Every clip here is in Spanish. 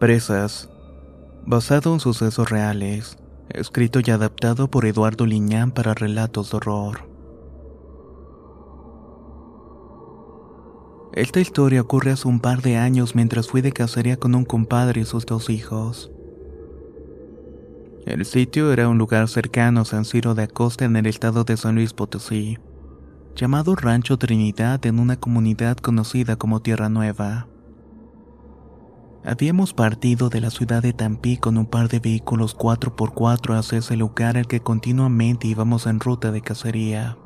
Presas. Basado en sucesos reales. Escrito y adaptado por Eduardo Liñán para relatos de horror. Esta historia ocurre hace un par de años mientras fui de cacería con un compadre y sus dos hijos. El sitio era un lugar cercano a San Ciro de Acosta en el estado de San Luis Potosí, llamado Rancho Trinidad en una comunidad conocida como Tierra Nueva. Habíamos partido de la ciudad de Tampí con un par de vehículos 4x4 hacia ese lugar al que continuamente íbamos en ruta de cacería.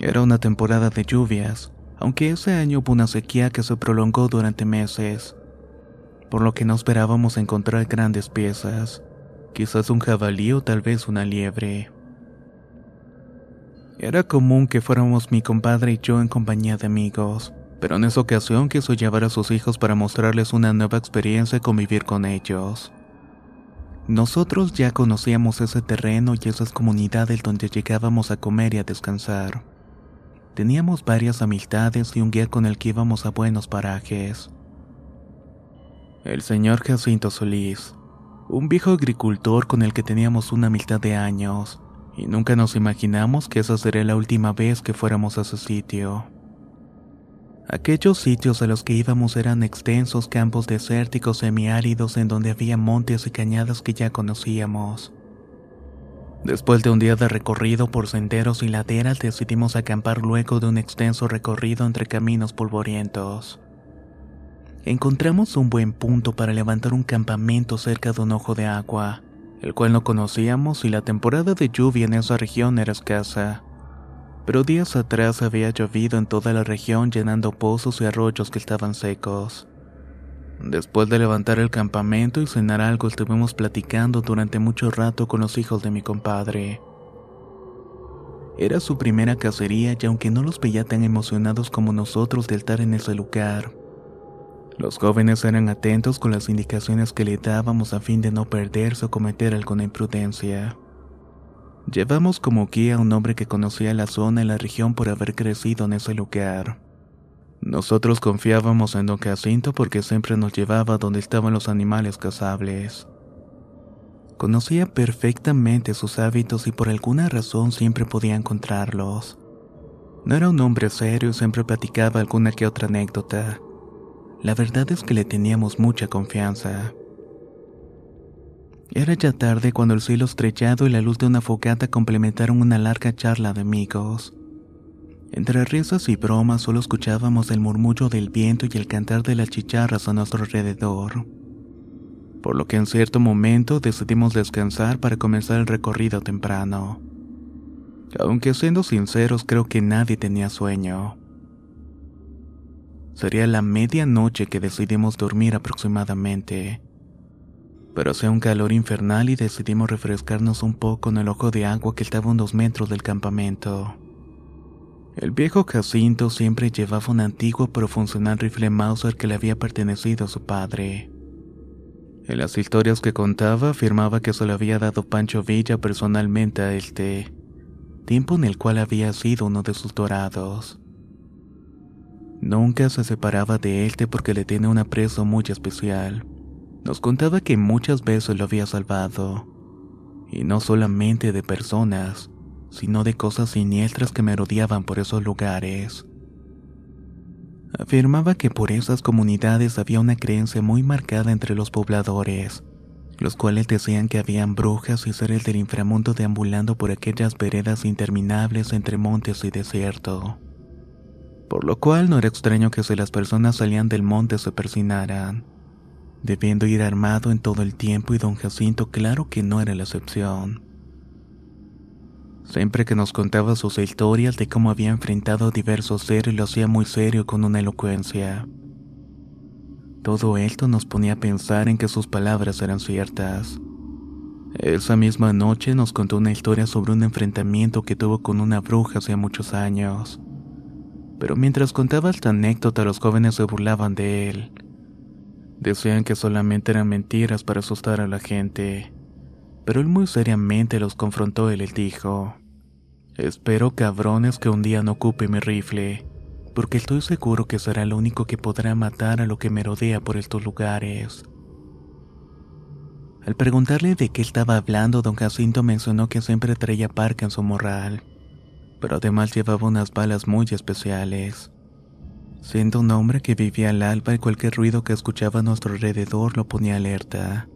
Era una temporada de lluvias, aunque ese año hubo una sequía que se prolongó durante meses, por lo que no esperábamos encontrar grandes piezas, quizás un jabalí o tal vez una liebre. Era común que fuéramos mi compadre y yo en compañía de amigos pero en esa ocasión quiso llevar a sus hijos para mostrarles una nueva experiencia y convivir con ellos. Nosotros ya conocíamos ese terreno y esas comunidades donde llegábamos a comer y a descansar. Teníamos varias amistades y un guía con el que íbamos a buenos parajes. El señor Jacinto Solís, un viejo agricultor con el que teníamos una amistad de años, y nunca nos imaginamos que esa sería la última vez que fuéramos a ese sitio. Aquellos sitios a los que íbamos eran extensos campos desérticos semiáridos en donde había montes y cañadas que ya conocíamos. Después de un día de recorrido por senderos y laderas decidimos acampar luego de un extenso recorrido entre caminos polvorientos. Encontramos un buen punto para levantar un campamento cerca de un ojo de agua, el cual no conocíamos y la temporada de lluvia en esa región era escasa pero días atrás había llovido en toda la región llenando pozos y arroyos que estaban secos. Después de levantar el campamento y cenar algo estuvimos platicando durante mucho rato con los hijos de mi compadre. Era su primera cacería y aunque no los veía tan emocionados como nosotros de estar en ese lugar, los jóvenes eran atentos con las indicaciones que le dábamos a fin de no perderse o cometer alguna imprudencia. Llevamos como guía a un hombre que conocía la zona y la región por haber crecido en ese lugar. Nosotros confiábamos en don Jacinto porque siempre nos llevaba donde estaban los animales cazables. Conocía perfectamente sus hábitos y por alguna razón siempre podía encontrarlos. No era un hombre serio y siempre platicaba alguna que otra anécdota. La verdad es que le teníamos mucha confianza. Era ya tarde cuando el cielo estrellado y la luz de una fogata complementaron una larga charla de amigos. Entre risas y bromas solo escuchábamos el murmullo del viento y el cantar de las chicharras a nuestro alrededor. Por lo que en cierto momento decidimos descansar para comenzar el recorrido temprano. Aunque siendo sinceros creo que nadie tenía sueño. Sería la medianoche que decidimos dormir aproximadamente pero hacía un calor infernal y decidimos refrescarnos un poco en el ojo de agua que estaba a unos metros del campamento. El viejo Jacinto siempre llevaba un antiguo pero funcional rifle Mauser que le había pertenecido a su padre. En las historias que contaba afirmaba que se lo había dado Pancho Villa personalmente a este, tiempo en el cual había sido uno de sus dorados. Nunca se separaba de este porque le tenía un aprecio muy especial Nos contaba que muchas veces lo había salvado, y no solamente de personas, sino de cosas siniestras que merodeaban por esos lugares. Afirmaba que por esas comunidades había una creencia muy marcada entre los pobladores, los cuales decían que habían brujas y seres del inframundo deambulando por aquellas veredas interminables entre montes y desierto. Por lo cual no era extraño que si las personas salían del monte se persinaran, debiendo ir armado en todo el tiempo y don Jacinto claro que no era la excepción. Siempre que nos contaba sus historias de cómo había enfrentado a diversos seres lo hacía muy serio con una elocuencia. Todo esto nos ponía a pensar en que sus palabras eran ciertas. Esa misma noche nos contó una historia sobre un enfrentamiento que tuvo con una bruja hace muchos años. Pero mientras contaba esta anécdota los jóvenes se burlaban de él. Decían que solamente eran mentiras para asustar a la gente pero él muy seriamente los confrontó y les dijo, Espero cabrones que un día no ocupe mi rifle, porque estoy seguro que será lo único que podrá matar a lo que me rodea por estos lugares. Al preguntarle de qué estaba hablando, don Jacinto mencionó que siempre traía parca en su morral, pero además llevaba unas balas muy especiales. Siendo un hombre que vivía al alba y cualquier ruido que escuchaba a nuestro alrededor lo ponía alerta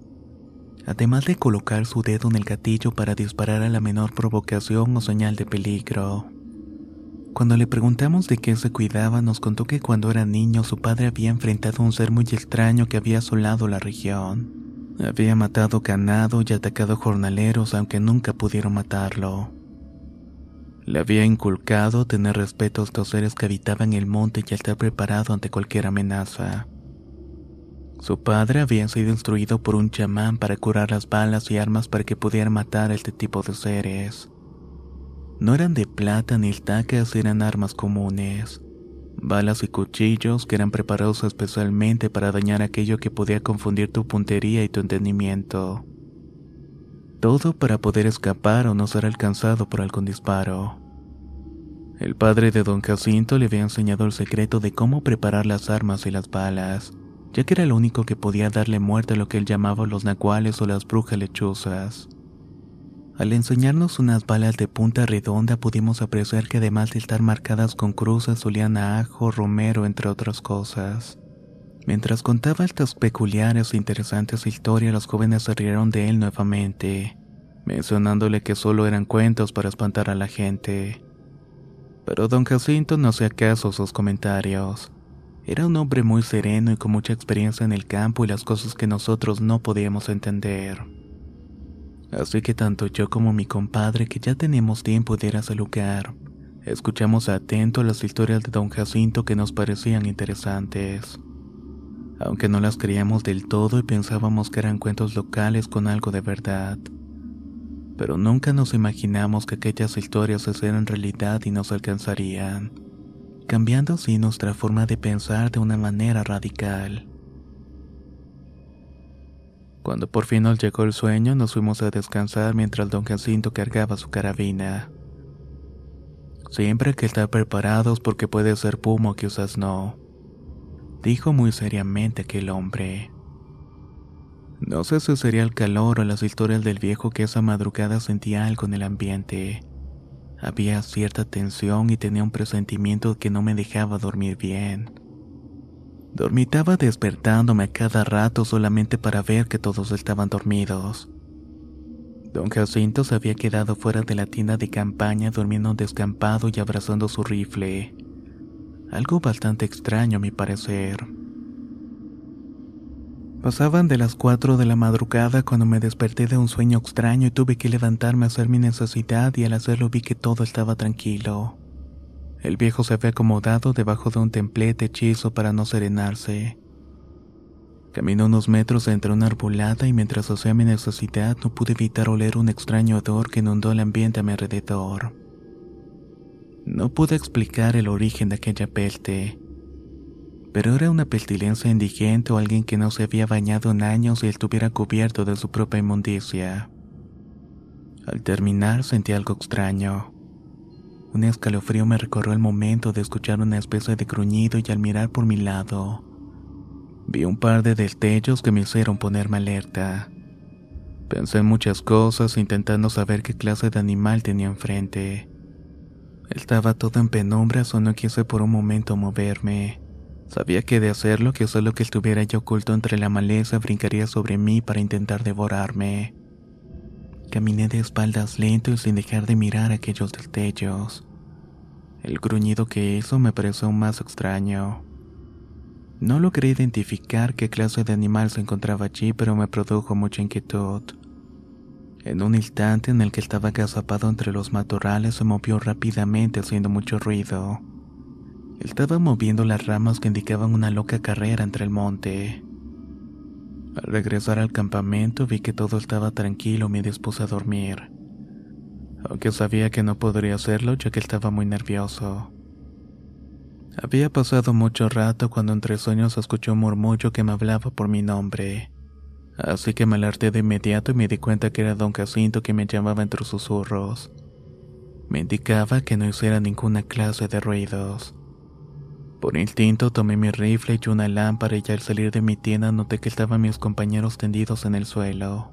además de colocar su dedo en el gatillo para disparar a la menor provocación o señal de peligro. Cuando le preguntamos de qué se cuidaba, nos contó que cuando era niño su padre había enfrentado a un ser muy extraño que había asolado la región. Había matado ganado y atacado jornaleros, aunque nunca pudieron matarlo. Le había inculcado tener respeto a estos seres que habitaban el monte y estar preparado ante cualquier amenaza. Su padre había sido instruido por un chamán para curar las balas y armas para que pudieran matar a este tipo de seres. No eran de plata ni estacas, eran armas comunes. Balas y cuchillos que eran preparados especialmente para dañar aquello que podía confundir tu puntería y tu entendimiento. Todo para poder escapar o no ser alcanzado por algún disparo. El padre de don Jacinto le había enseñado el secreto de cómo preparar las armas y las balas ya que era lo único que podía darle muerte a lo que él llamaba los nacuales o las brujas lechuzas. Al enseñarnos unas balas de punta redonda pudimos apreciar que además de estar marcadas con cruces solían ajo, romero, entre otras cosas. Mientras contaba estas peculiares e interesantes historias, los jóvenes se rieron de él nuevamente, mencionándole que solo eran cuentos para espantar a la gente. Pero don Jacinto no hacía caso a sus comentarios. Era un hombre muy sereno y con mucha experiencia en el campo y las cosas que nosotros no podíamos entender. Así que tanto yo como mi compadre, que ya tenemos tiempo de ir a ese lugar, escuchamos atento las historias de don Jacinto que nos parecían interesantes. Aunque no las creíamos del todo y pensábamos que eran cuentos locales con algo de verdad. Pero nunca nos imaginamos que aquellas historias se hicieran realidad y nos alcanzarían cambiando así nuestra forma de pensar de una manera radical. Cuando por fin nos llegó el sueño, nos fuimos a descansar mientras don Jacinto cargaba su carabina. Siempre hay que estar preparados porque puede ser puma o quizás no, dijo muy seriamente aquel hombre. No sé si sería el calor o las historias del viejo que esa madrugada sentía algo en el ambiente. Había cierta tensión y tenía un presentimiento que no me dejaba dormir bien. Dormitaba despertándome a cada rato solamente para ver que todos estaban dormidos. Don Jacinto se había quedado fuera de la tienda de campaña durmiendo descampado y abrazando su rifle. Algo bastante extraño a mi parecer. Pasaban de las cuatro de la madrugada cuando me desperté de un sueño extraño y tuve que levantarme a hacer mi necesidad y al hacerlo vi que todo estaba tranquilo. El viejo se había acomodado debajo de un templete hechizo para no serenarse. Caminé unos metros entre una arbolada y mientras hacía mi necesidad no pude evitar oler un extraño odor que inundó el ambiente a mi alrededor. No pude explicar el origen de aquella peste pero era una pestilencia indigente o alguien que no se había bañado en años y estuviera cubierto de su propia inmundicia. Al terminar sentí algo extraño. Un escalofrío me recorrió el momento de escuchar una especie de gruñido y al mirar por mi lado, Vi un par de destellos que me hicieron ponerme alerta. Pensé en muchas cosas intentando saber qué clase de animal tenía enfrente. Estaba todo en penumbra, o no quise por un momento moverme. Sabía que de hacerlo, que solo que estuviera yo oculto entre la maleza brincaría sobre mí para intentar devorarme. Caminé de espaldas lento y sin dejar de mirar aquellos destellos. El gruñido que hizo me pareció más extraño. No logré identificar qué clase de animal se encontraba allí, pero me produjo mucha inquietud. En un instante en el que estaba agazapado entre los matorrales se movió rápidamente haciendo mucho ruido. Estaba moviendo las ramas que indicaban una loca carrera entre el monte. Al regresar al campamento vi que todo estaba tranquilo y me dispuse a dormir, aunque sabía que no podría hacerlo ya que estaba muy nervioso. Había pasado mucho rato cuando entre sueños escuché un murmullo que me hablaba por mi nombre. Así que me alerté de inmediato y me di cuenta que era don Jacinto que me llamaba entre susurros. Me indicaba que no hiciera ninguna clase de ruidos. Por instinto tomé mi rifle y una lámpara y al salir de mi tienda noté que estaban mis compañeros tendidos en el suelo.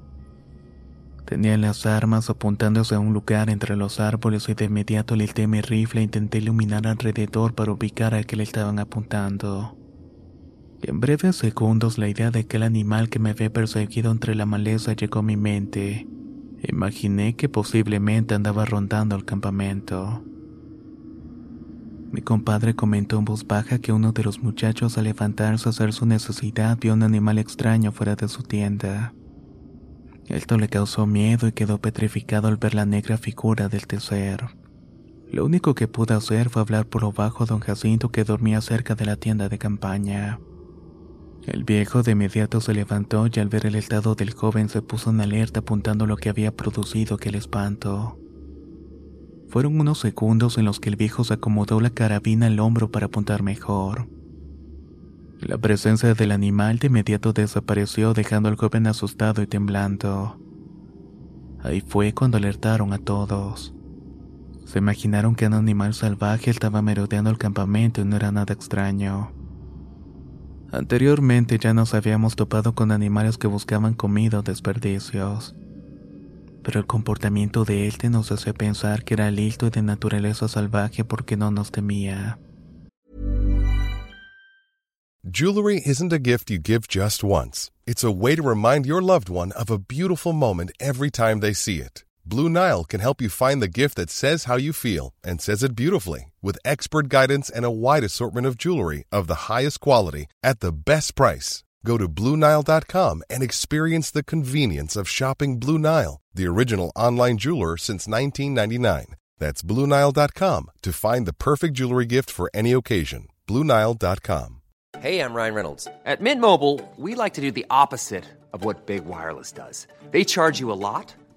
Tenían las armas apuntándose a un lugar entre los árboles y de inmediato listé mi rifle e intenté iluminar alrededor para ubicar al que le estaban apuntando. En breves segundos la idea de aquel animal que me había perseguido entre la maleza llegó a mi mente. Imaginé que posiblemente andaba rondando el campamento. Mi compadre comentó en voz baja que uno de los muchachos al levantarse a hacer su necesidad vio un animal extraño fuera de su tienda. Esto le causó miedo y quedó petrificado al ver la negra figura del tercer. Lo único que pude hacer fue hablar por lo bajo a don Jacinto que dormía cerca de la tienda de campaña. El viejo de inmediato se levantó y al ver el estado del joven se puso en alerta apuntando lo que había producido aquel espanto. Fueron unos segundos en los que el viejo se acomodó la carabina al hombro para apuntar mejor. La presencia del animal de inmediato desapareció dejando al joven asustado y temblando. Ahí fue cuando alertaron a todos. Se imaginaron que un animal salvaje estaba merodeando el campamento y no era nada extraño. Anteriormente ya nos habíamos topado con animales que buscaban comida o desperdicios, pero el comportamiento de este nos hace pensar que era listo y de naturaleza salvaje porque no nos temía. Jewelry isn't a gift you give just once. It's a way to remind your loved one of a beautiful moment every time they see it. Blue Nile can help you find the gift that says how you feel and says it beautifully with expert guidance and a wide assortment of jewelry of the highest quality at the best price. Go to BlueNile.com and experience the convenience of shopping Blue Nile, the original online jeweler since 1999. That's BlueNile.com to find the perfect jewelry gift for any occasion. BlueNile.com. Hey, I'm Ryan Reynolds. At Mint Mobile, we like to do the opposite of what Big Wireless does. They charge you a lot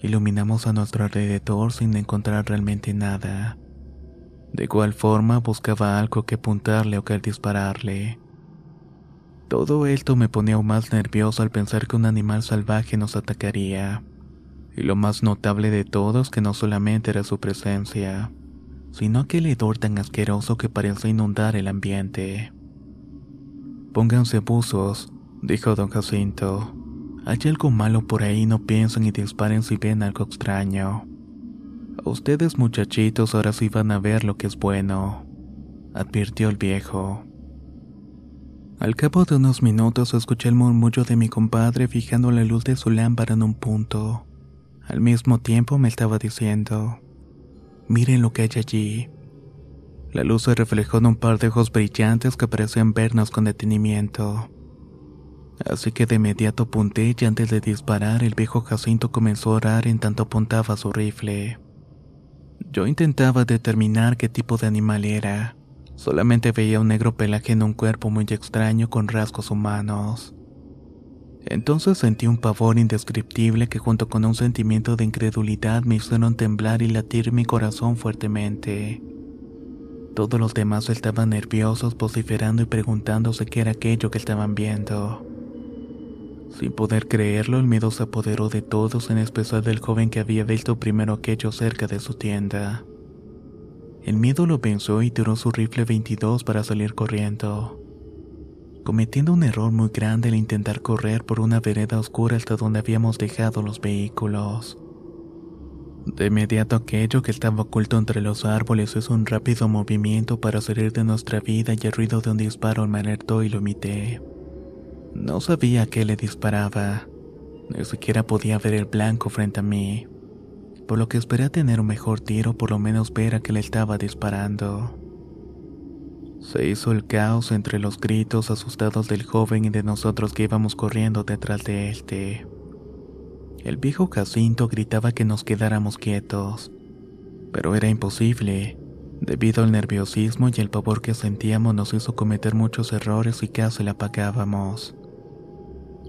Iluminamos a nuestro alrededor sin encontrar realmente nada. De igual forma buscaba algo que apuntarle o que dispararle. Todo esto me ponía aún más nervioso al pensar que un animal salvaje nos atacaría. Y lo más notable de todo es que no solamente era su presencia, sino aquel hedor tan asqueroso que parecía inundar el ambiente. Pónganse buzos, dijo don Jacinto. Hay algo malo por ahí, no piensen y disparen si ven algo extraño. Ustedes muchachitos ahora sí van a ver lo que es bueno, advirtió el viejo. Al cabo de unos minutos escuché el murmullo de mi compadre fijando la luz de su lámpara en un punto. Al mismo tiempo me estaba diciendo, miren lo que hay allí. La luz se reflejó en un par de ojos brillantes que parecían vernos con detenimiento. Así que de inmediato apunté y antes de disparar el viejo Jacinto comenzó a orar en tanto apuntaba su rifle. Yo intentaba determinar qué tipo de animal era. Solamente veía un negro pelaje en un cuerpo muy extraño con rasgos humanos. Entonces sentí un pavor indescriptible que junto con un sentimiento de incredulidad me hicieron temblar y latir mi corazón fuertemente. Todos los demás estaban nerviosos, vociferando y preguntándose qué era aquello que estaban viendo. Sin poder creerlo, el miedo se apoderó de todos, en especial del joven que había visto primero aquello cerca de su tienda. El miedo lo pensó y tiró su rifle 22 para salir corriendo, cometiendo un error muy grande al intentar correr por una vereda oscura hasta donde habíamos dejado los vehículos. De inmediato aquello que estaba oculto entre los árboles hizo un rápido movimiento para salir de nuestra vida y el ruido de un disparo me alertó y lo imité. No sabía a qué le disparaba, ni siquiera podía ver el blanco frente a mí por lo que esperé tener un mejor tiro, por lo menos ver a que le estaba disparando. Se hizo el caos entre los gritos asustados del joven y de nosotros que íbamos corriendo detrás de él. El viejo Jacinto gritaba que nos quedáramos quietos, pero era imposible. Debido al nerviosismo y el pavor que sentíamos nos hizo cometer muchos errores y casi la apagábamos.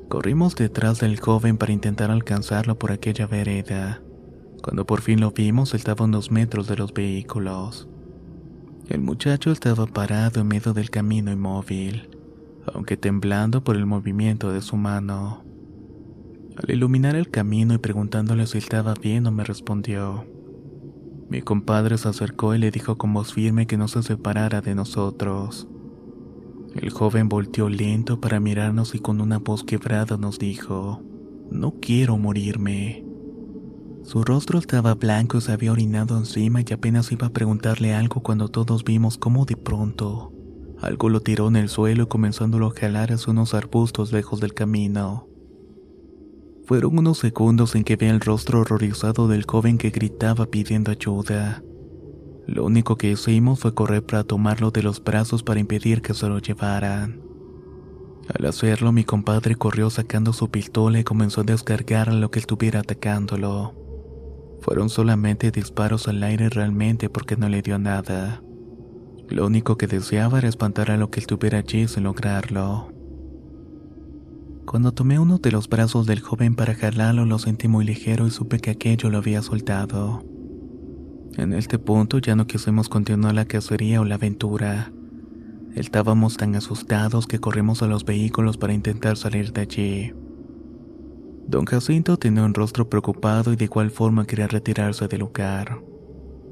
Corrimos detrás del joven para intentar alcanzarlo por aquella vereda. Cuando por fin lo vimos, estaba a unos metros de los vehículos. El muchacho estaba parado en medio del camino inmóvil, aunque temblando por el movimiento de su mano. Al iluminar el camino y preguntándole si estaba bien, no me respondió. Mi compadre se acercó y le dijo con voz firme que no se separara de nosotros. El joven volteó lento para mirarnos y con una voz quebrada nos dijo, No quiero morirme. Su rostro estaba blanco y se había orinado encima y apenas iba a preguntarle algo cuando todos vimos cómo de pronto algo lo tiró en el suelo y comenzándolo a jalar hacia unos arbustos lejos del camino. Fueron unos segundos en que vi el rostro horrorizado del joven que gritaba pidiendo ayuda. Lo único que hicimos fue correr para tomarlo de los brazos para impedir que se lo llevaran. Al hacerlo, mi compadre corrió sacando su pistola y comenzó a descargar a lo que estuviera atacándolo. Fueron solamente disparos al aire realmente porque no le dio nada. Lo único que deseaba era espantar a lo que estuviera allí sin lograrlo. Cuando tomé uno de los brazos del joven para jalarlo lo sentí muy ligero y supe que aquello lo había soltado. En este punto ya no quisimos continuar la cacería o la aventura. Estábamos tan asustados que corrimos a los vehículos para intentar salir de allí. Don Jacinto tenía un rostro preocupado y de igual forma quería retirarse del lugar.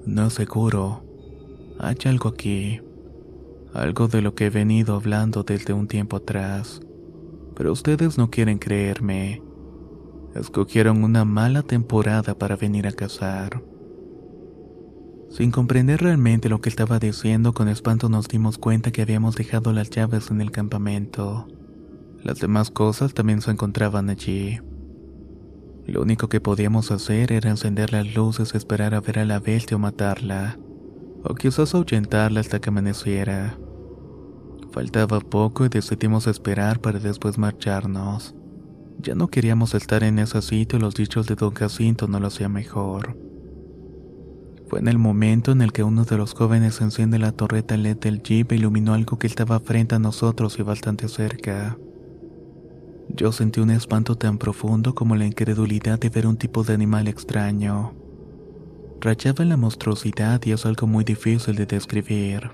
No seguro. Hay algo aquí. Algo de lo que he venido hablando desde un tiempo atrás. Pero ustedes no quieren creerme. Escogieron una mala temporada para venir a cazar. Sin comprender realmente lo que estaba diciendo, con espanto nos dimos cuenta que habíamos dejado las llaves en el campamento. Las demás cosas también se encontraban allí. Lo único que podíamos hacer era encender las luces esperar a ver a la bestia o matarla, o quizás ahuyentarla hasta que amaneciera. Faltaba poco y decidimos esperar para después marcharnos. Ya no queríamos estar en ese sitio y los dichos de don Jacinto no lo hacía mejor. Fue en el momento en el que uno de los jóvenes enciende la torreta LED del jeep e iluminó algo que estaba frente a nosotros y bastante cerca. Yo sentí un espanto tan profundo como la incredulidad de ver un tipo de animal extraño. Rayaba en la monstruosidad y es algo muy difícil de describir.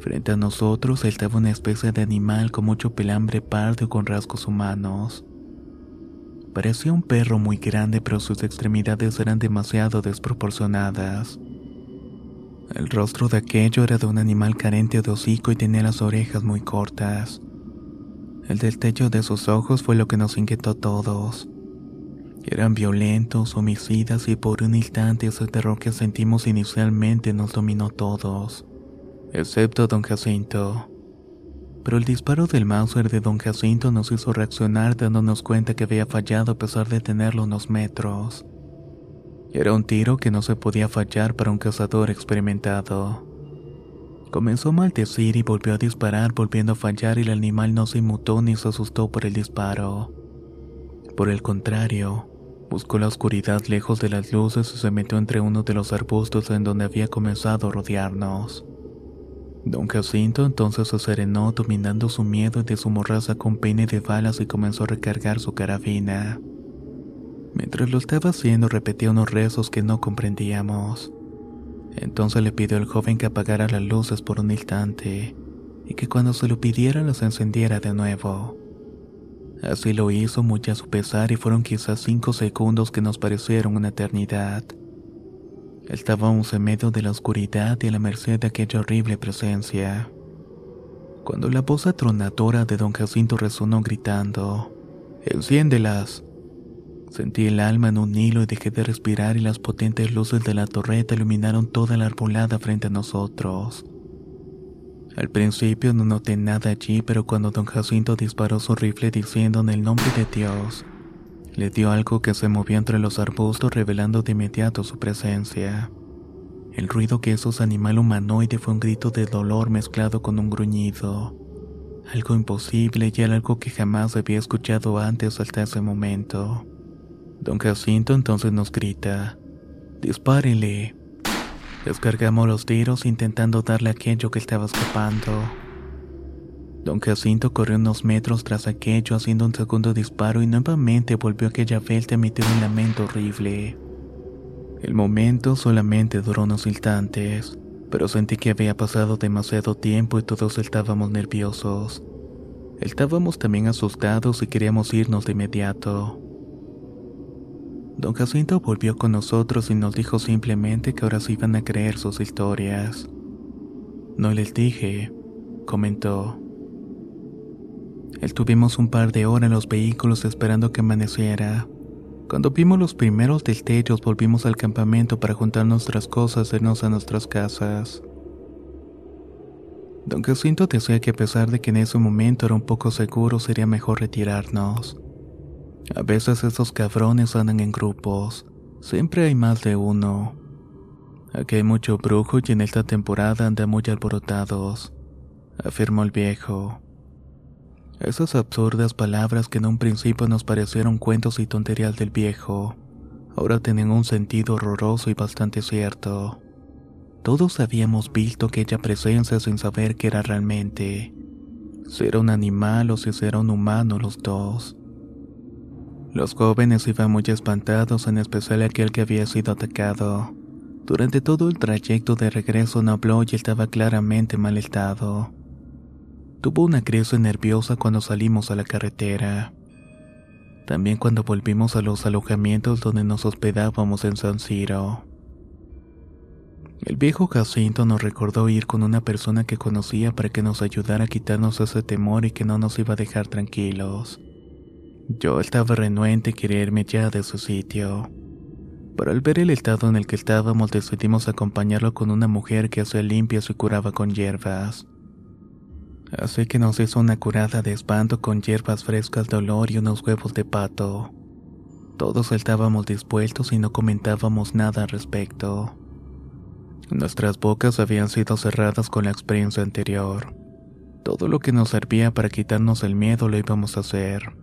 Frente a nosotros estaba una especie de animal con mucho pelambre pardo con rasgos humanos. Parecía un perro muy grande pero sus extremidades eran demasiado desproporcionadas. El rostro de aquello era de un animal carente de hocico y tenía las orejas muy cortas. El destello de sus ojos fue lo que nos inquietó a todos. Eran violentos, homicidas y por un instante ese terror que sentimos inicialmente nos dominó a todos, excepto a don Jacinto. Pero el disparo del Mauser de don Jacinto nos hizo reaccionar dándonos cuenta que había fallado a pesar de tenerlo unos metros. Era un tiro que no se podía fallar para un cazador experimentado. Comenzó a maldecir y volvió a disparar, volviendo a fallar y el animal no se inmutó ni se asustó por el disparo. Por el contrario, buscó la oscuridad lejos de las luces y se metió entre uno de los arbustos en donde había comenzado a rodearnos. Don Jacinto entonces se serenó dominando su miedo de su morraza con peine de balas y comenzó a recargar su carabina. Mientras lo estaba haciendo repetía unos rezos que no comprendíamos. Entonces le pidió al joven que apagara las luces por un instante y que cuando se lo pidiera las encendiera de nuevo. Así lo hizo muy a su pesar y fueron quizás cinco segundos que nos parecieron una eternidad. Estábamos en medio de la oscuridad y a la merced de aquella horrible presencia. Cuando la voz atronadora de don Jacinto resonó gritando, ¡Enciéndelas! Sentí el alma en un hilo y dejé de respirar y las potentes luces de la torreta iluminaron toda la arbolada frente a nosotros. Al principio no noté nada allí, pero cuando don Jacinto disparó su rifle diciendo en el nombre de Dios, le dio algo que se movió entre los arbustos revelando de inmediato su presencia. El ruido que esos animal humanoide fue un grito de dolor mezclado con un gruñido. Algo imposible y algo que jamás había escuchado antes hasta ese momento. Don Jacinto entonces nos grita, dispárele. Descargamos los tiros intentando darle a aquello que estaba escapando. Don Jacinto corrió unos metros tras aquello haciendo un segundo disparo y nuevamente volvió aquella velta a emitir un lamento horrible. El momento solamente duró unos instantes, pero sentí que había pasado demasiado tiempo y todos estábamos nerviosos. Estábamos también asustados y queríamos irnos de inmediato. Don Jacinto volvió con nosotros y nos dijo simplemente que ahora se iban a creer sus historias. No les dije, comentó. Estuvimos un par de horas en los vehículos esperando que amaneciera. Cuando vimos los primeros destellos volvimos al campamento para juntar nuestras cosas e irnos a nuestras casas. Don Jacinto decía que a pesar de que en ese momento era un poco seguro sería mejor retirarnos. A veces esos cabrones andan en grupos, siempre hay más de uno. Aquí hay mucho brujo y en esta temporada andan muy alborotados, afirmó el viejo. Esas absurdas palabras que en un principio nos parecieron cuentos y tonterías del viejo, ahora tienen un sentido horroroso y bastante cierto. Todos habíamos visto aquella presencia sin saber qué era realmente, si era un animal o si era un humano los dos. Los jóvenes iban muy espantados, en especial aquel que había sido atacado. Durante todo el trayecto de regreso no habló y estaba claramente mal estado. Tuvo una crisis nerviosa cuando salimos a la carretera. También cuando volvimos a los alojamientos donde nos hospedábamos en San Ciro. El viejo Jacinto nos recordó ir con una persona que conocía para que nos ayudara a quitarnos ese temor y que no nos iba a dejar tranquilos. Yo estaba renuente quería irme ya de ese sitio. Pero al ver el estado en el que estábamos decidimos acompañarlo con una mujer que hacía limpias y curaba con hierbas. Así que nos hizo una curada de espanto con hierbas frescas de olor y unos huevos de pato. Todos estábamos dispuestos y no comentábamos nada al respecto. Nuestras bocas habían sido cerradas con la experiencia anterior. Todo lo que nos servía para quitarnos el miedo lo íbamos a hacer,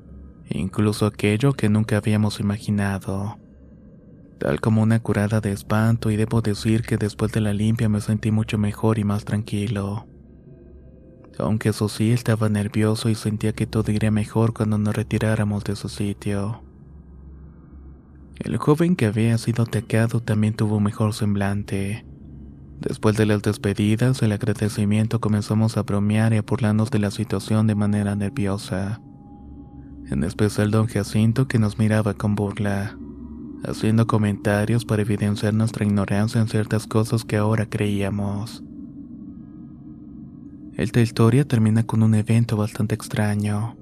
incluso aquello que nunca habíamos imaginado. Tal como una curada de espanto y debo decir que después de la limpia me sentí mucho mejor y más tranquilo aunque eso sí estaba nervioso y sentía que todo iría mejor cuando nos retiráramos de su sitio. El joven que había sido atacado también tuvo mejor semblante. Después de las despedidas, el agradecimiento comenzamos a bromear y a burlarnos de la situación de manera nerviosa. En especial don Jacinto que nos miraba con burla, haciendo comentarios para evidenciar nuestra ignorancia en ciertas cosas que ahora creíamos. Esta historia termina con un evento bastante extraño,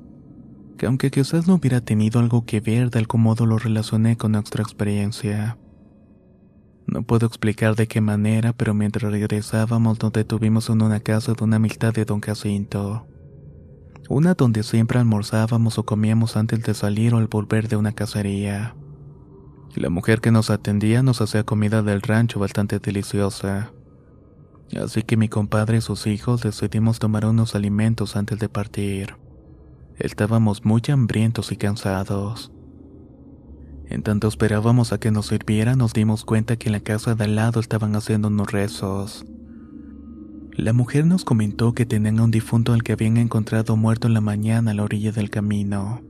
que aunque quizás no hubiera tenido algo que ver, de algún modo lo relacioné con nuestra experiencia. No puedo explicar de qué manera, pero mientras regresábamos nos detuvimos en una casa de una amistad de don Jacinto. Una donde siempre almorzábamos o comíamos antes de salir o al volver de una cacería. La mujer que nos atendía nos hacía comida del rancho bastante deliciosa. Así que mi compadre y sus hijos decidimos tomar unos alimentos antes de partir. Estábamos muy hambrientos y cansados. En tanto esperábamos a que nos sirviera, nos dimos cuenta que en la casa de al lado estaban haciendo unos rezos. La mujer nos comentó que tenían a un difunto al que habían encontrado muerto en la mañana a la orilla del camino.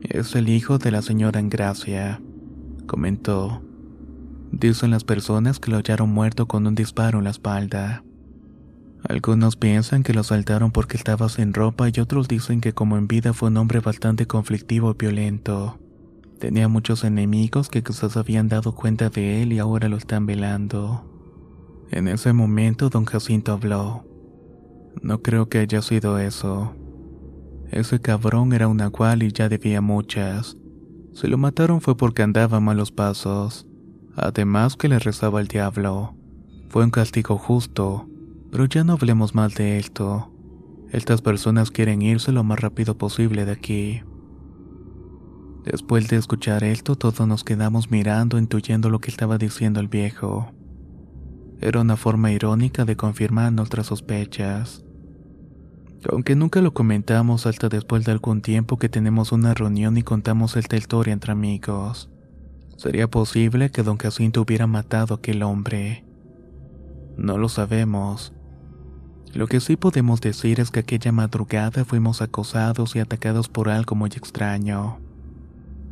Es el hijo de la señora Engracia, comentó. Dicen las personas que lo hallaron muerto con un disparo en la espalda. Algunos piensan que lo asaltaron porque estaba sin ropa y otros dicen que como en vida fue un hombre bastante conflictivo y violento. Tenía muchos enemigos que quizás habían dado cuenta de él y ahora lo están velando. En ese momento don Jacinto habló. No creo que haya sido eso. Ese cabrón era un nahual y ya debía muchas. Si lo mataron fue porque andaba a malos pasos. Además que le rezaba al diablo. Fue un castigo justo, pero ya no hablemos mal de esto. Estas personas quieren irse lo más rápido posible de aquí. Después de escuchar esto, todos nos quedamos mirando, intuyendo lo que estaba diciendo el viejo. Era una forma irónica de confirmar nuestras sospechas. Aunque nunca lo comentamos hasta después de algún tiempo que tenemos una reunión y contamos esta historia entre amigos. ¿Sería posible que don Jacinto hubiera matado a aquel hombre? No lo sabemos. Lo que sí podemos decir es que aquella madrugada fuimos acosados y atacados por algo muy extraño.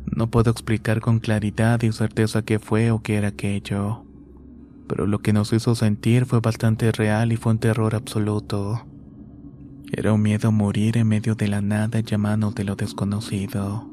No puedo explicar con claridad y certeza qué fue o qué era aquello pero lo que nos hizo sentir fue bastante real y fue un terror absoluto. Era un miedo a morir en medio de la nada llamando de lo desconocido.